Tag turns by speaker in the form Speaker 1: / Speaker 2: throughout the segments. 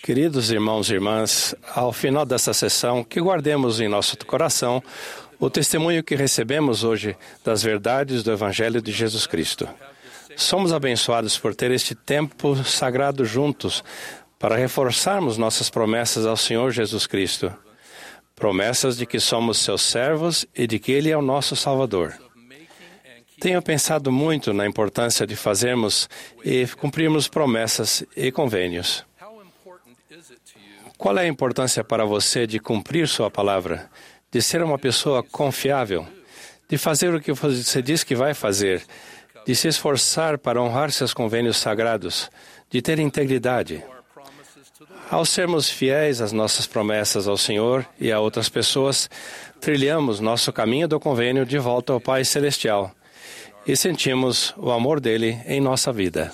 Speaker 1: Queridos irmãos e irmãs, ao final desta sessão, que guardemos em nosso coração o testemunho que recebemos hoje das verdades do Evangelho de Jesus Cristo. Somos abençoados por ter este tempo sagrado juntos para reforçarmos nossas promessas ao Senhor Jesus Cristo. Promessas de que somos seus servos e de que Ele é o nosso Salvador. Tenho pensado muito na importância de fazermos e cumprirmos promessas e convênios. Qual é a importância para você de cumprir sua palavra, de ser uma pessoa confiável, de fazer o que você diz que vai fazer, de se esforçar para honrar seus convênios sagrados, de ter integridade? Ao sermos fiéis às nossas promessas ao Senhor e a outras pessoas, trilhamos nosso caminho do convênio de volta ao Pai Celestial e sentimos o amor dele em nossa vida.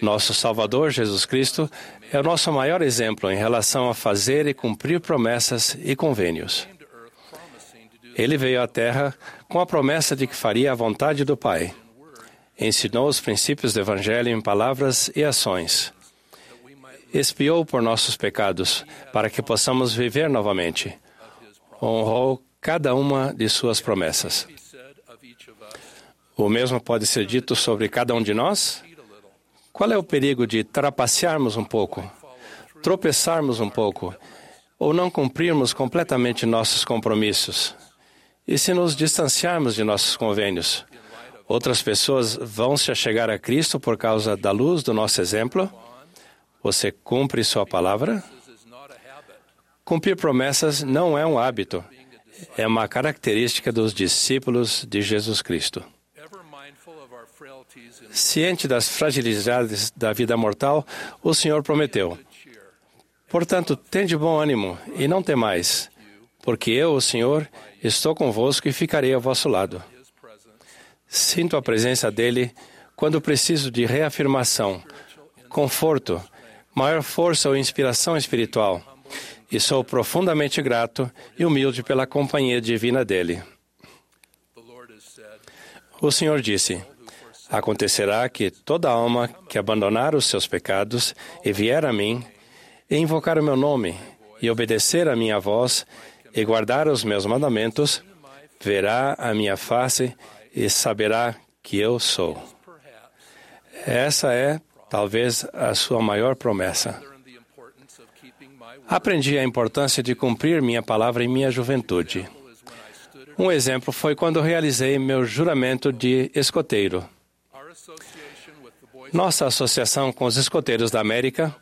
Speaker 1: Nosso Salvador Jesus Cristo é o nosso maior exemplo em relação a fazer e cumprir promessas e convênios. Ele veio à Terra com a promessa de que faria a vontade do Pai. Ensinou os princípios do Evangelho em palavras e ações. Expiou por nossos pecados para que possamos viver novamente. Honrou cada uma de suas promessas. O mesmo pode ser dito sobre cada um de nós? Qual é o perigo de trapacearmos um pouco, tropeçarmos um pouco, ou não cumprirmos completamente nossos compromissos? E se nos distanciarmos de nossos convênios? Outras pessoas vão se achegar a Cristo por causa da luz do nosso exemplo? Você cumpre sua palavra? Cumprir promessas não é um hábito, é uma característica dos discípulos de Jesus Cristo. Ciente das fragilidades da vida mortal, o Senhor prometeu. Portanto, tende bom ânimo e não temais, porque eu, o Senhor, estou convosco e ficarei ao vosso lado. Sinto a presença dele quando preciso de reafirmação, conforto, maior força ou inspiração espiritual. E sou profundamente grato e humilde pela companhia divina dele. O Senhor disse: Acontecerá que toda alma que abandonar os seus pecados e vier a mim, e invocar o meu nome, e obedecer a minha voz, e guardar os meus mandamentos, verá a minha face e saberá que eu sou. Essa é, talvez, a sua maior promessa. Aprendi a importância de cumprir minha palavra em minha juventude. Um exemplo foi quando realizei meu juramento de escoteiro. Nossa associação com os escoteiros da América,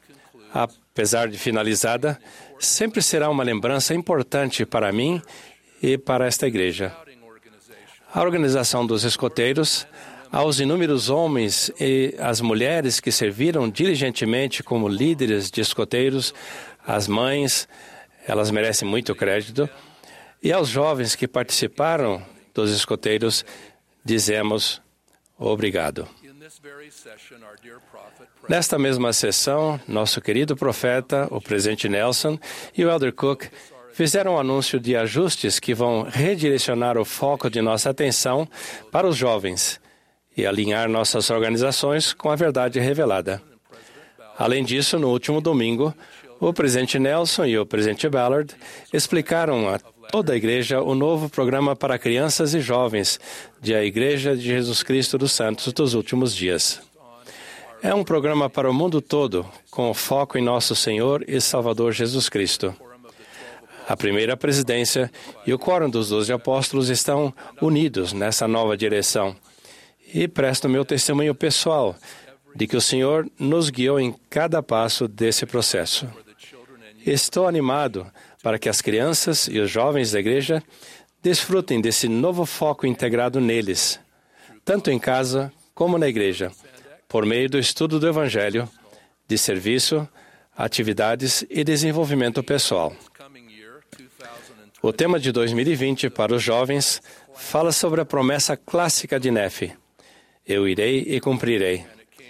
Speaker 1: apesar de finalizada, sempre será uma lembrança importante para mim e para esta igreja. A organização dos escoteiros, aos inúmeros homens e as mulheres que serviram diligentemente como líderes de escoteiros, as mães, elas merecem muito crédito, e aos jovens que participaram dos escoteiros, dizemos obrigado. Nesta mesma sessão, nosso querido profeta, o presidente Nelson e o Elder Cook fizeram um anúncio de ajustes que vão redirecionar o foco de nossa atenção para os jovens e alinhar nossas organizações com a verdade revelada. Além disso, no último domingo, o presidente Nelson e o presidente Ballard explicaram a toda a igreja o novo programa para crianças e jovens de a Igreja de Jesus Cristo dos Santos dos Últimos Dias. É um programa para o mundo todo, com foco em nosso Senhor e Salvador Jesus Cristo. A primeira presidência e o quórum dos doze apóstolos estão unidos nessa nova direção. E presto meu testemunho pessoal de que o Senhor nos guiou em cada passo desse processo. Estou animado para que as crianças e os jovens da igreja desfrutem desse novo foco integrado neles, tanto em casa como na igreja, por meio do estudo do Evangelho, de serviço, atividades e desenvolvimento pessoal.
Speaker 2: this coming year 2020
Speaker 1: O tema de 2020 para os jovens fala sobre a promessa clássica de Nefe: Eu irei e cumprirei.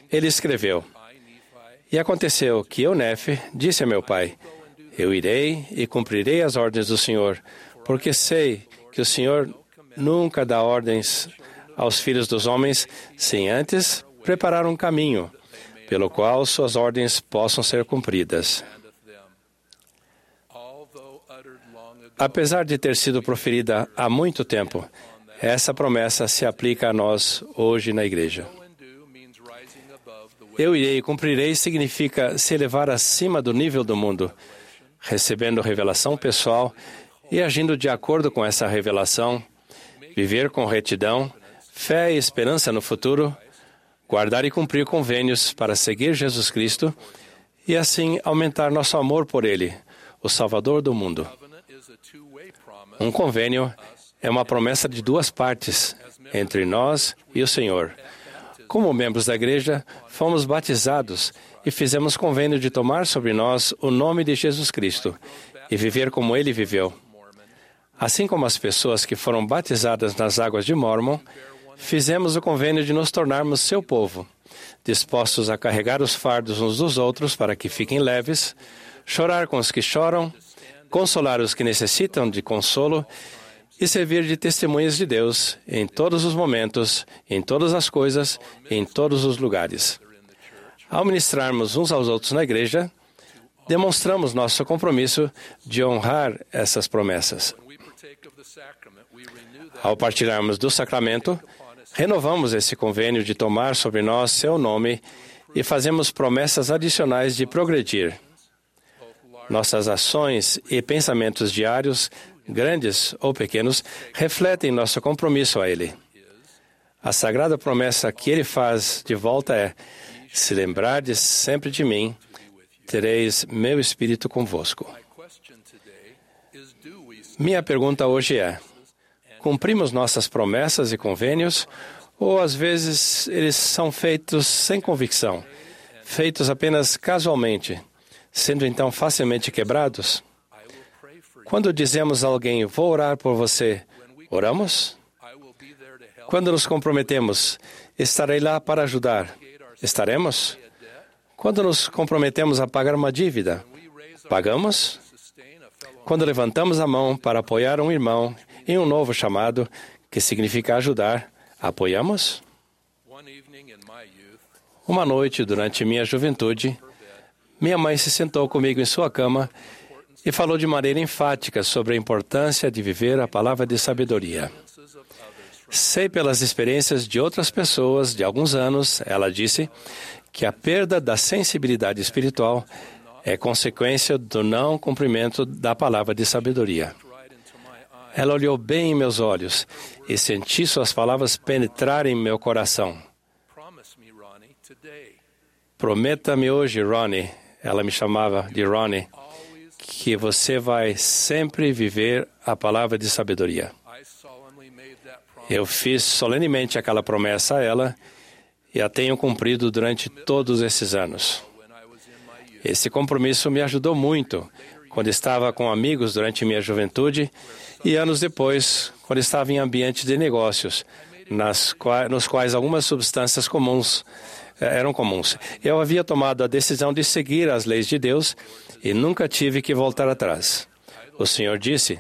Speaker 1: Ele escreveu: E aconteceu que eu, Nefe, disse a meu pai: Eu irei e cumprirei as ordens do Senhor, porque sei que o Senhor nunca dá ordens aos filhos dos homens sem antes preparar um caminho pelo qual suas ordens possam ser cumpridas. Apesar de ter sido proferida há muito tempo, essa promessa se aplica a nós hoje na igreja. Eu irei e cumprirei significa se elevar acima do nível do mundo, recebendo revelação pessoal e agindo de acordo com essa revelação, viver com retidão, fé e esperança no futuro, guardar e cumprir convênios para seguir Jesus Cristo e assim aumentar nosso amor por Ele, o Salvador do mundo. Um convênio é uma promessa de duas partes, entre nós e o Senhor. Como membros da igreja, fomos batizados e fizemos convênio de tomar sobre nós o nome de Jesus Cristo e viver como ele viveu. Assim como as pessoas que foram batizadas nas águas de Mormon, fizemos o convênio de nos tornarmos seu povo, dispostos a carregar os fardos uns dos outros para que fiquem leves, chorar com os que choram, consolar os que necessitam de consolo e servir de testemunhas de Deus em todos os momentos, em todas as coisas, em todos os lugares. Ao ministrarmos uns aos outros na igreja, demonstramos nosso compromisso de honrar essas promessas. Ao partilharmos do sacramento, renovamos esse convênio de tomar sobre nós seu nome e fazemos promessas adicionais de progredir. Nossas ações e pensamentos diários, grandes ou pequenos, refletem nosso compromisso a Ele. A sagrada promessa que Ele faz de volta é: se lembrardes sempre de mim, tereis meu espírito convosco. Minha pergunta hoje é: cumprimos nossas promessas e convênios ou às vezes eles são feitos sem convicção, feitos apenas casualmente, sendo então facilmente quebrados? Quando dizemos a alguém, vou orar por você, oramos? Quando nos comprometemos, estarei lá para ajudar. Estaremos? Quando nos comprometemos a pagar uma dívida, pagamos? Quando levantamos a mão para apoiar um irmão em um novo chamado, que significa ajudar, apoiamos? Uma noite, durante minha juventude, minha mãe se sentou comigo em sua cama e falou de maneira enfática sobre a importância de viver a palavra de sabedoria. Sei pelas experiências de outras pessoas de alguns anos, ela disse, que a perda da sensibilidade espiritual é consequência do não cumprimento da palavra de sabedoria. Ela olhou bem em meus olhos e senti suas palavras penetrarem em meu coração. Prometa-me hoje, Ronnie, ela me chamava de Ronnie, que você vai sempre viver a palavra de sabedoria. Eu fiz solenemente aquela promessa a ela e a tenho cumprido durante todos esses anos. Esse compromisso me ajudou muito quando estava com amigos durante minha juventude e anos depois, quando estava em ambientes de negócios, nas qua- nos quais algumas substâncias comuns eh, eram comuns. Eu havia tomado a decisão de seguir as leis de Deus e nunca tive que voltar atrás. O Senhor disse: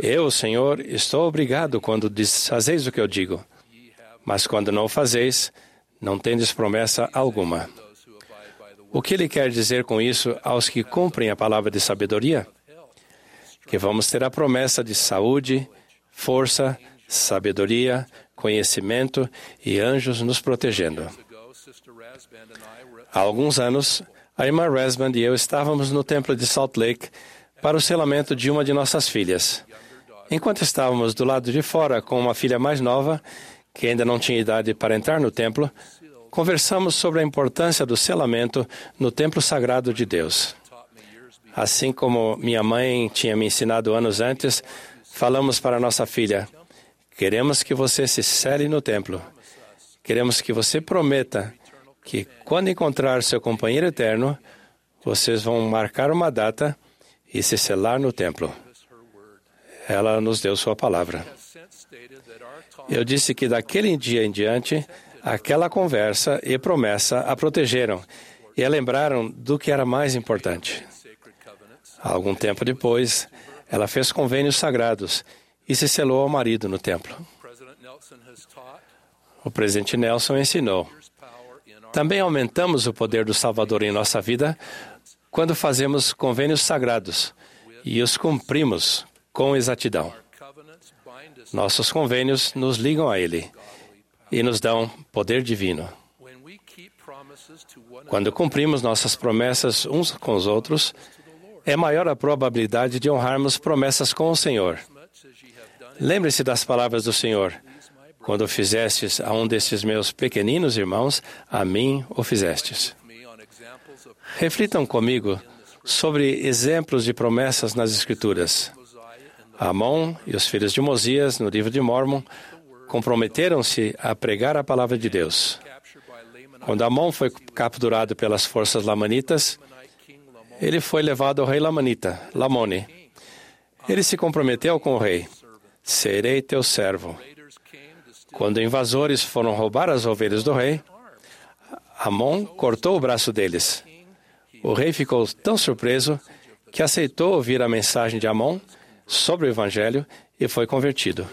Speaker 1: Eu, Senhor, estou obrigado quando desfazeis o que eu digo, mas quando não o fazeis, não tendes promessa alguma. O que ele quer dizer com isso aos que cumprem a palavra de sabedoria? Que vamos ter a promessa de saúde, força, sabedoria, conhecimento e anjos nos protegendo. Há alguns anos, a irmã Resmond e eu estávamos no templo de Salt Lake para o selamento de uma de nossas filhas. Enquanto estávamos do lado de fora com uma filha mais nova, que ainda não tinha idade para entrar no templo, conversamos sobre a importância do selamento no templo sagrado de Deus. Assim como minha mãe tinha me ensinado anos antes, falamos para nossa filha: Queremos que você se cele no templo. Queremos que você prometa que, quando encontrar seu companheiro eterno, vocês vão marcar uma data e se selar no templo. Ela nos deu sua palavra. Eu disse que daquele dia em diante, aquela conversa e promessa a protegeram e a lembraram do que era mais importante. Algum tempo depois, ela fez convênios sagrados e se selou ao marido no templo. O presidente Nelson ensinou: Também aumentamos o poder do Salvador em nossa vida quando fazemos convênios sagrados e os cumprimos com exatidão. Nossos convênios nos ligam a Ele e nos dão poder divino. Quando cumprimos nossas promessas uns com os outros, é maior a probabilidade de honrarmos promessas com o Senhor. Lembre-se das palavras do Senhor. Quando fizestes a um desses meus pequeninos irmãos, a mim o fizestes. Reflitam comigo sobre exemplos de promessas nas Escrituras. Amon e os filhos de Mosias, no livro de Mormon, comprometeram-se a pregar a palavra de Deus. Quando Amon foi capturado pelas forças lamanitas, ele foi levado ao rei lamanita, Lamone. Ele se comprometeu com o rei: Serei teu servo. Quando invasores foram roubar as ovelhas do rei, Amon cortou o braço deles. O rei ficou tão surpreso que aceitou ouvir a mensagem de Amon sobre o evangelho e foi convertido.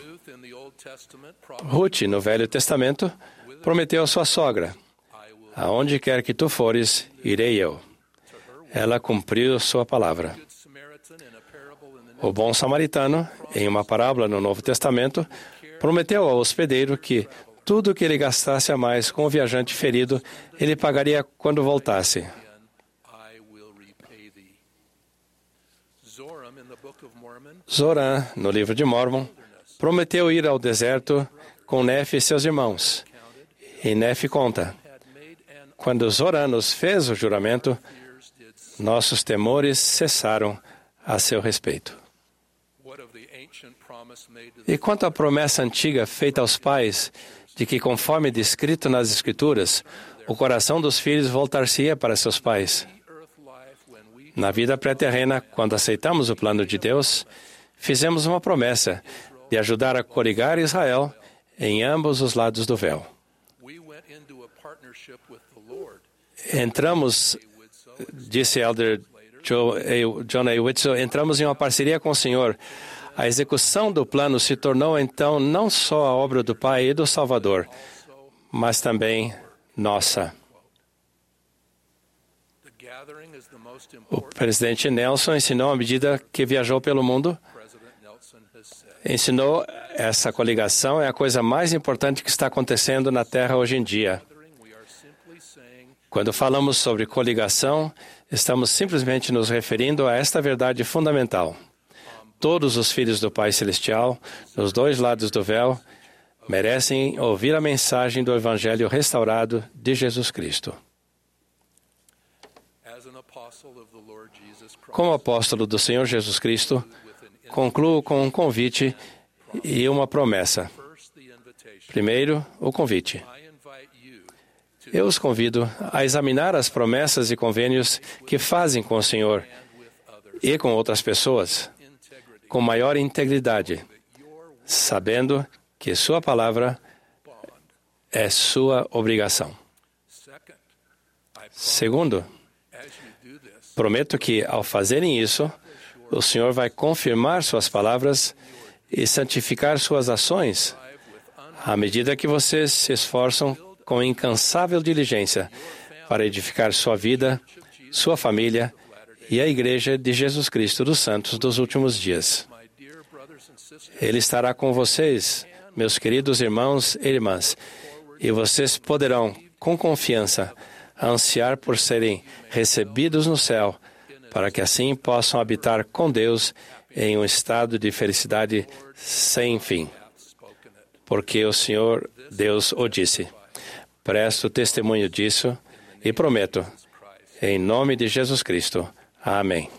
Speaker 2: Ruth
Speaker 1: no Velho Testamento, prometeu à sua sogra: Aonde quer que tu fores, irei eu. Ela cumpriu sua palavra. O bom samaritano, em uma parábola no Novo Testamento, prometeu ao hospedeiro que tudo o que ele gastasse a mais com o viajante ferido, ele pagaria quando voltasse. Zoran, no livro de Mormon, prometeu ir ao deserto com Nefe e seus irmãos. E Nefe conta: Quando Zoran nos fez o juramento, nossos temores cessaram a seu respeito. E quanto à promessa antiga feita aos pais, de que, conforme descrito nas Escrituras, o coração dos filhos voltar-se-ia para seus pais. Na vida pré-terrena, quando aceitamos o plano de Deus, fizemos uma promessa de ajudar a corigar Israel em ambos os lados do véu. Entramos, disse Elder. John A. Whitson, entramos em uma parceria com o Senhor. A execução do plano se tornou então não só a obra do Pai e do Salvador, mas também nossa. O presidente Nelson ensinou à medida que viajou pelo mundo, ensinou essa coligação é a coisa mais importante que está acontecendo na Terra hoje em dia. Quando falamos sobre coligação, estamos simplesmente nos referindo a esta verdade fundamental. Todos os filhos do Pai Celestial, nos dois lados do véu, merecem ouvir a mensagem do Evangelho restaurado de Jesus Cristo. Como apóstolo do Senhor Jesus Cristo, concluo com um convite e uma promessa. Primeiro, o convite. Eu os convido a examinar as promessas e convênios que fazem com o Senhor e com outras pessoas com maior integridade, sabendo que Sua palavra é sua obrigação. Segundo, prometo que, ao fazerem isso, o Senhor vai confirmar Suas palavras e santificar Suas ações à medida que vocês se esforçam com incansável diligência para edificar sua vida, sua família e a Igreja de Jesus Cristo dos Santos dos últimos dias. Ele estará com vocês, meus queridos irmãos e irmãs, e vocês poderão, com confiança, ansiar por serem recebidos no céu, para que assim possam habitar com Deus em um estado de felicidade sem fim. Porque o Senhor Deus o disse. Presto testemunho disso e prometo, em nome de Jesus Cristo. Amém.